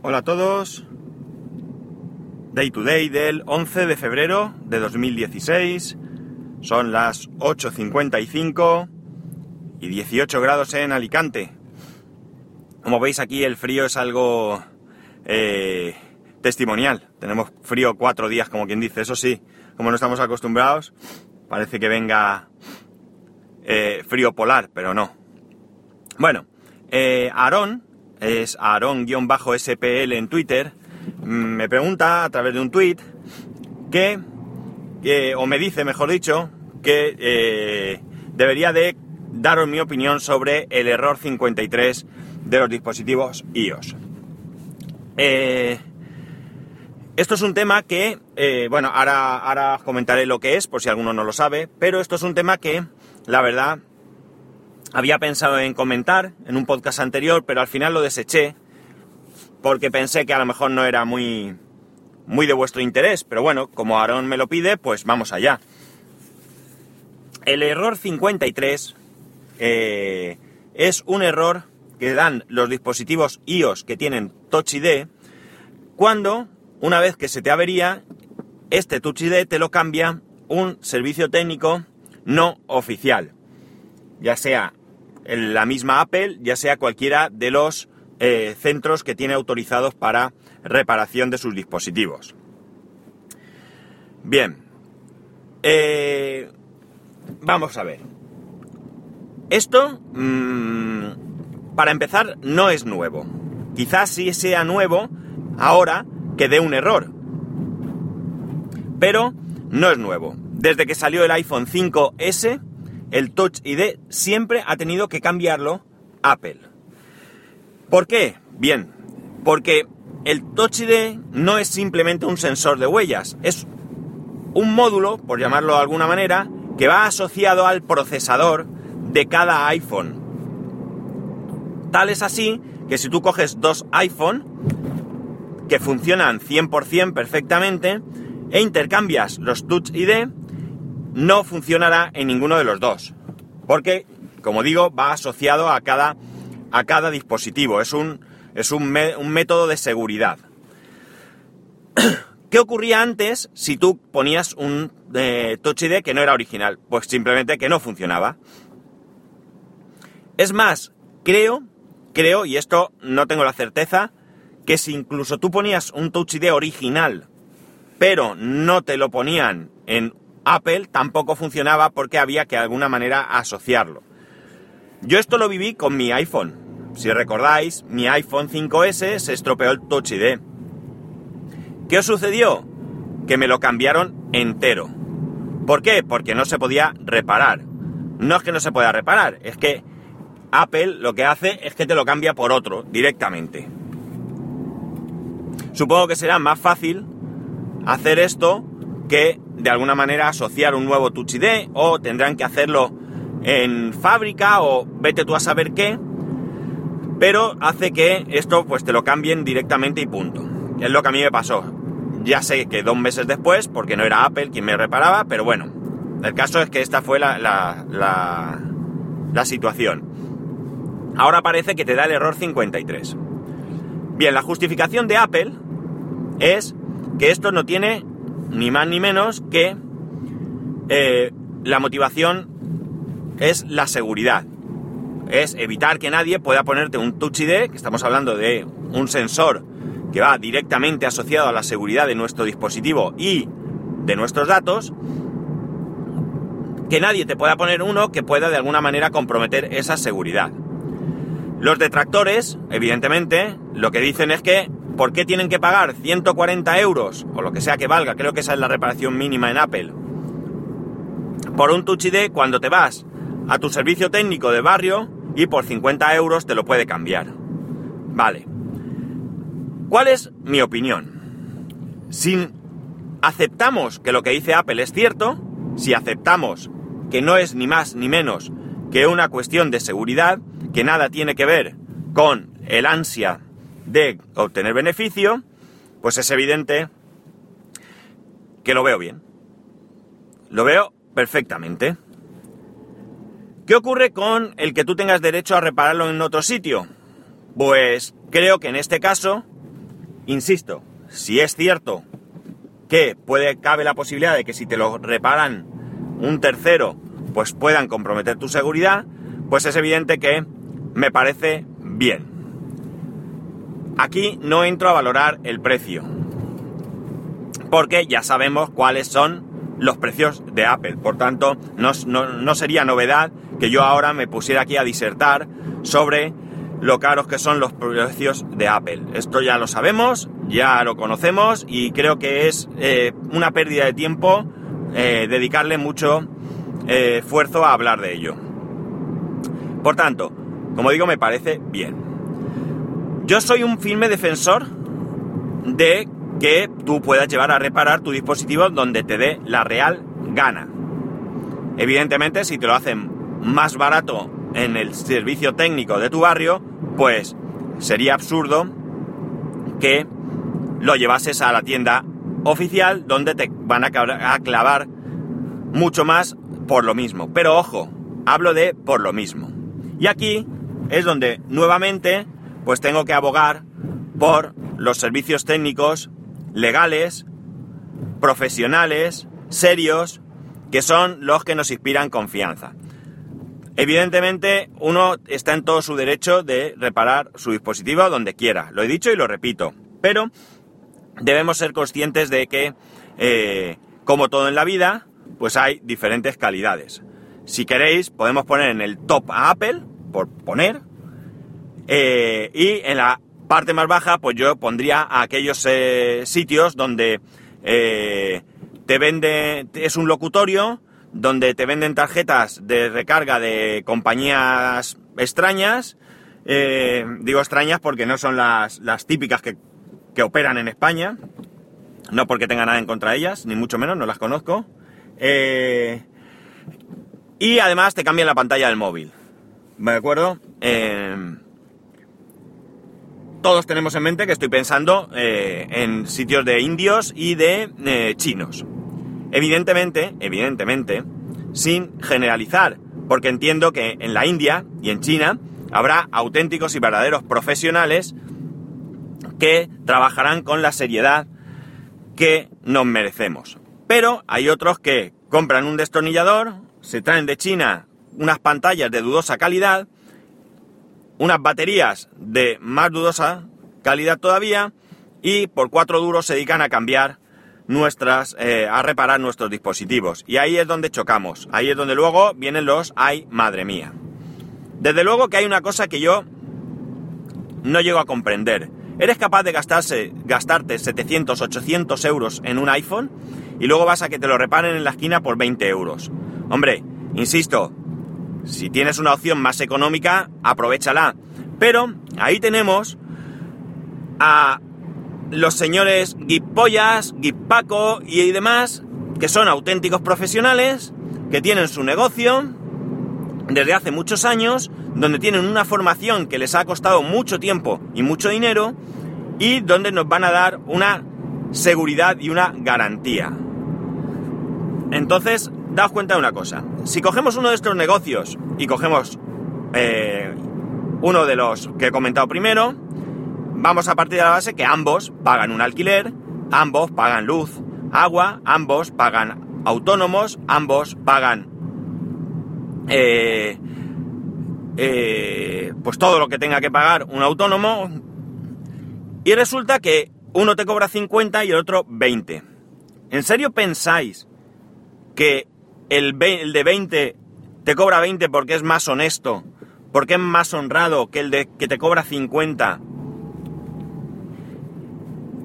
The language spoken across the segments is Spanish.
Hola a todos. Day to day del 11 de febrero de 2016. Son las 8.55 y 18 grados en Alicante. Como veis aquí el frío es algo eh, testimonial. Tenemos frío cuatro días, como quien dice. Eso sí, como no estamos acostumbrados, parece que venga eh, frío polar, pero no. Bueno, eh, Aarón, es Aarón-SPL en Twitter, mm, me pregunta a través de un tweet que, o me dice, mejor dicho, que eh, debería de daros mi opinión sobre el error 53 de los dispositivos iOS. Eh, esto es un tema que, eh, bueno, ahora, ahora comentaré lo que es, por si alguno no lo sabe, pero esto es un tema que, la verdad, había pensado en comentar en un podcast anterior, pero al final lo deseché porque pensé que a lo mejor no era muy, muy de vuestro interés. Pero bueno, como Aaron me lo pide, pues vamos allá. El error 53 eh, es un error que dan los dispositivos iOS que tienen Touch ID cuando, una vez que se te avería, este Touch ID te lo cambia un servicio técnico no oficial. Ya sea la misma Apple, ya sea cualquiera de los eh, centros que tiene autorizados para reparación de sus dispositivos. Bien, eh, vamos a ver. Esto, mm, para empezar, no es nuevo. Quizás sí sea nuevo ahora que dé un error. Pero no es nuevo. Desde que salió el iPhone 5S, el Touch ID siempre ha tenido que cambiarlo Apple. ¿Por qué? Bien, porque el Touch ID no es simplemente un sensor de huellas, es un módulo, por llamarlo de alguna manera, que va asociado al procesador de cada iPhone. Tal es así que si tú coges dos iPhone que funcionan 100% perfectamente e intercambias los Touch ID, no funcionará en ninguno de los dos. Porque, como digo, va asociado a cada, a cada dispositivo. Es un, es un, método de seguridad. ¿Qué ocurría antes si tú ponías un eh, Touch ID que no era original? Pues simplemente que no funcionaba. Es más, creo, creo, y esto no tengo la certeza, que si incluso tú ponías un Touch ID original, pero no te lo ponían en Apple tampoco funcionaba porque había que de alguna manera asociarlo. Yo esto lo viví con mi iPhone. Si recordáis, mi iPhone 5S se estropeó el Touch ID. ¿Qué os sucedió? Que me lo cambiaron entero. ¿Por qué? Porque no se podía reparar. No es que no se pueda reparar, es que Apple lo que hace es que te lo cambia por otro directamente. Supongo que será más fácil hacer esto que de alguna manera asociar un nuevo Touch ID o tendrán que hacerlo en fábrica o vete tú a saber qué, pero hace que esto pues te lo cambien directamente y punto. Es lo que a mí me pasó. Ya sé que dos meses después, porque no era Apple quien me reparaba, pero bueno, el caso es que esta fue la, la, la, la situación. Ahora parece que te da el error 53. Bien, la justificación de Apple es que esto no tiene ni más ni menos que eh, la motivación es la seguridad. Es evitar que nadie pueda ponerte un Touch ID, que estamos hablando de un sensor que va directamente asociado a la seguridad de nuestro dispositivo y de nuestros datos, que nadie te pueda poner uno que pueda de alguna manera comprometer esa seguridad. Los detractores, evidentemente, lo que dicen es que ¿por qué tienen que pagar 140 euros, o lo que sea que valga, creo que esa es la reparación mínima en Apple, por un Touch ID cuando te vas a tu servicio técnico de barrio y por 50 euros te lo puede cambiar? Vale. ¿Cuál es mi opinión? Si aceptamos que lo que dice Apple es cierto, si aceptamos que no es ni más ni menos que una cuestión de seguridad, que nada tiene que ver con el ansia de obtener beneficio, pues es evidente que lo veo bien. Lo veo perfectamente. ¿Qué ocurre con el que tú tengas derecho a repararlo en otro sitio? Pues creo que en este caso insisto, si es cierto que puede, cabe la posibilidad de que si te lo reparan un tercero, pues puedan comprometer tu seguridad, pues es evidente que me parece bien. Aquí no entro a valorar el precio, porque ya sabemos cuáles son los precios de Apple. Por tanto, no, sería novedad que yo ahora me pusiera aquí a disertar sobre lo caros que son los precios de Apple. Esto ya lo sabemos, ya lo conocemos y creo que es eh, una pérdida de tiempo eh, dedicarle mucho eh, esfuerzo a hablar de ello. Por tanto, como digo, me parece bien. Yo soy un firme defensor de que tú puedas llevar a reparar tu dispositivo donde te dé la real gana. Evidentemente, si te lo hacen más barato en el servicio técnico de tu barrio, pues sería absurdo que lo llevases a la tienda oficial donde te van a clavar mucho más por lo mismo. Pero ojo, hablo de por lo mismo. Y aquí es donde nuevamente pues tengo que abogar por los servicios técnicos legales, profesionales, serios, que son los que nos inspiran confianza. Evidentemente, uno está en todo su derecho de reparar su dispositivo donde quiera. Lo he dicho y lo repito. Pero debemos ser conscientes de que, eh, como todo en la vida, pues hay diferentes calidades. Si queréis, podemos poner en el top a Apple, por poner, eh, y en la parte más baja, pues yo pondría aquellos eh, sitios donde eh, te vende, es un locutorio, donde te venden tarjetas de recarga de compañías extrañas, digo extrañas porque no son las, las típicas que, que, operan en España, no porque tenga nada en contra de ellas, ni mucho menos, no las conozco. y además te cambian la pantalla del móvil. ¿De acuerdo? Todos tenemos en mente que estoy pensando eh, en sitios de indios y de eh, chinos. Evidentemente, evidentemente, sin generalizar, porque entiendo que en la India y en China habrá auténticos y verdaderos profesionales que trabajarán con la seriedad que nos merecemos. Pero hay otros que compran un destornillador, se traen de China unas pantallas de dudosa calidad, unas baterías de más dudosa calidad todavía y por cuatro duros se dedican a cambiar nuestras, eh, a reparar nuestros dispositivos. Y ahí es donde chocamos, ahí es donde luego vienen los ay, madre mía. Desde luego que hay una cosa que yo no llego a comprender. Eres capaz de gastarse, gastarte 700, 800 euros en un iPhone y luego vas a que te lo reparen en la esquina por 20 euros. Hombre, insisto, si tienes una opción más económica, aprovechala. Pero ahí tenemos a los señores Guipollas, Guipaco y demás, que son auténticos profesionales, que tienen su negocio desde hace muchos años, donde tienen una formación que les ha costado mucho tiempo y mucho dinero, y donde nos van a dar una seguridad y una garantía. Entonces, daos cuenta de una cosa. Si cogemos uno de estos negocios y cogemos eh, uno de los que he comentado primero, vamos a partir de la base que ambos pagan un alquiler, ambos pagan luz, agua, ambos pagan autónomos, ambos pagan eh, eh, pues todo lo que tenga que pagar un autónomo y resulta que uno te cobra 50 y el otro 20. ¿En serio pensáis que el, de 20 te cobra 20 porque es más honesto, porque es más honrado que el de que te cobra 50.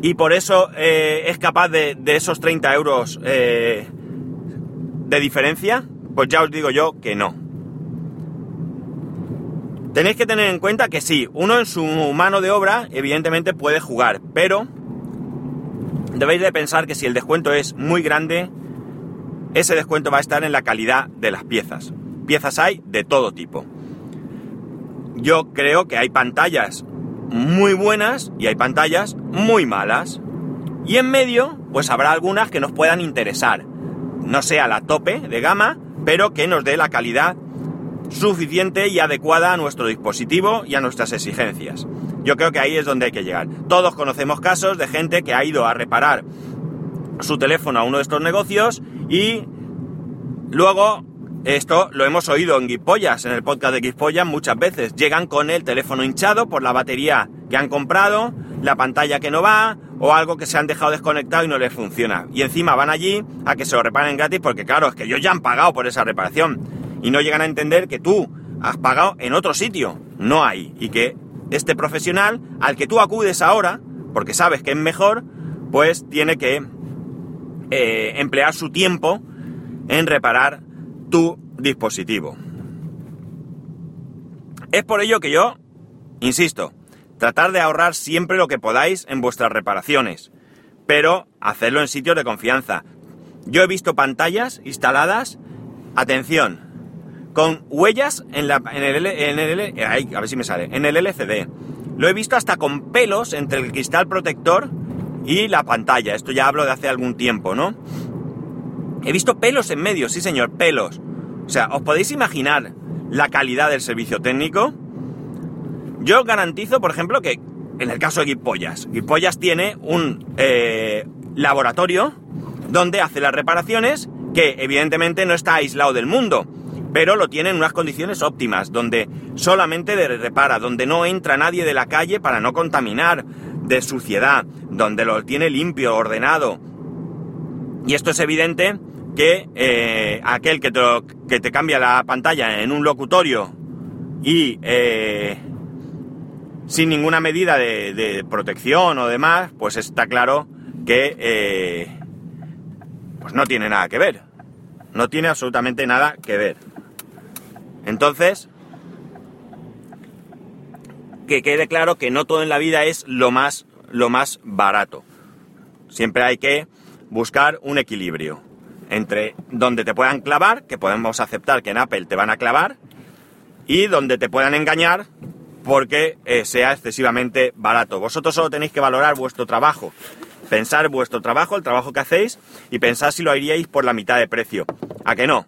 Y por eso eh, es capaz de, esos 30 euros eh, de diferencia, pues ya os digo yo que no. Tenéis que tener en cuenta que sí, uno en su mano de obra evidentemente puede jugar, pero debéis de pensar que si el descuento es muy grande, ese descuento va a estar en la calidad de las piezas. Piezas hay de todo tipo. Yo creo que hay pantallas muy buenas y hay pantallas muy malas. Y en medio, pues habrá algunas que nos puedan interesar. No sea la tope de gama, pero que nos dé la calidad suficiente y adecuada a nuestro dispositivo y a nuestras exigencias. Yo creo que ahí es donde hay que llegar. Todos conocemos casos de gente que ha ido a reparar su teléfono a uno de estos negocios y luego esto lo hemos oído en Guipollas, en el podcast de Guipollas muchas veces. Llegan con el teléfono hinchado por la batería que han comprado, la pantalla que no va o algo que se han dejado desconectado y no les funciona. Y encima van allí a que se lo reparen gratis porque claro, es que ellos ya han pagado por esa reparación y no llegan a entender que tú has pagado en otro sitio, no hay, y que este profesional al que tú acudes ahora, porque sabes que es mejor, pues tiene que eh, emplear su tiempo en reparar tu dispositivo. Es por ello que yo, insisto, tratar de ahorrar siempre lo que podáis en vuestras reparaciones, pero hacerlo en sitios de confianza. Yo he visto pantallas instaladas, atención, con huellas en, la, en el, en a ver si me sale, en el LCD. Lo he visto hasta con pelos entre el cristal protector y la pantalla. Esto ya hablo de hace algún tiempo, ¿no? He visto pelos en medio, sí señor, pelos. O sea, ¿os podéis imaginar la calidad del servicio técnico? Yo garantizo, por ejemplo, que en el caso de Guipollas, Guipollas tiene un eh, laboratorio donde hace las reparaciones que evidentemente no está aislado del mundo, pero lo tiene en unas condiciones óptimas, donde solamente repara, donde no entra nadie de la calle para no contaminar de suciedad, donde lo tiene limpio, ordenado. Y esto es evidente que eh, aquel que te, que te, cambia la pantalla en un locutorio y eh, sin ninguna medida de, protección o demás, pues está claro que eh, pues no tiene nada que ver. No tiene absolutamente nada que ver. Entonces, que quede claro que no todo en la vida es lo más, lo más barato. Siempre hay que buscar un equilibrio entre donde te puedan clavar, que podemos aceptar que en Apple te van a clavar, y donde te puedan engañar porque eh, sea excesivamente barato. Vosotros solo tenéis que valorar vuestro trabajo, pensar vuestro trabajo, el trabajo que hacéis, y pensar si lo haríais por la mitad de precio. ¿A que no?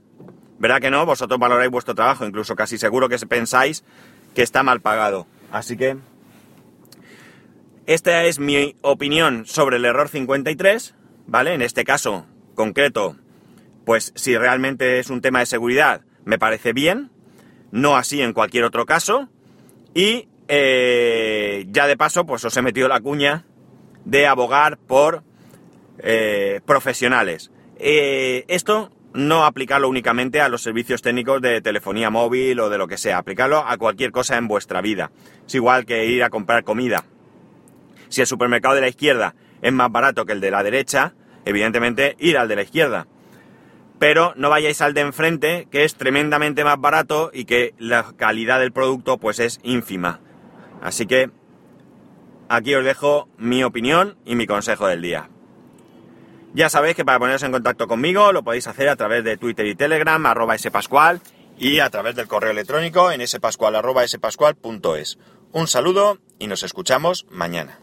¿Verdad que no? Vosotros valoráis vuestro trabajo, incluso casi seguro que pensáis que está mal pagado. Así que esta es mi opinión sobre el error 53, ¿vale? En este caso concreto, pues si realmente es un tema de seguridad, me parece bien, no así en cualquier otro caso. Y eh, ya de paso, pues os he metido la cuña de abogar por eh, profesionales. Eh, esto no aplicarlo únicamente a los servicios técnicos de telefonía móvil o de lo que sea, aplicarlo a cualquier cosa en vuestra vida. Es igual que ir a comprar comida. Si el supermercado de la izquierda es más barato que el de la derecha, evidentemente ir al de la izquierda. Pero no vayáis al de enfrente, que es tremendamente más barato y que la calidad del producto pues es ínfima. Así que aquí os dejo mi opinión y mi consejo del día. Ya sabéis que para poneros en contacto conmigo lo podéis hacer a través de Twitter y Telegram, arroba spascual, y a través del correo electrónico en spascual, arroba spascual.es. Un saludo y nos escuchamos mañana.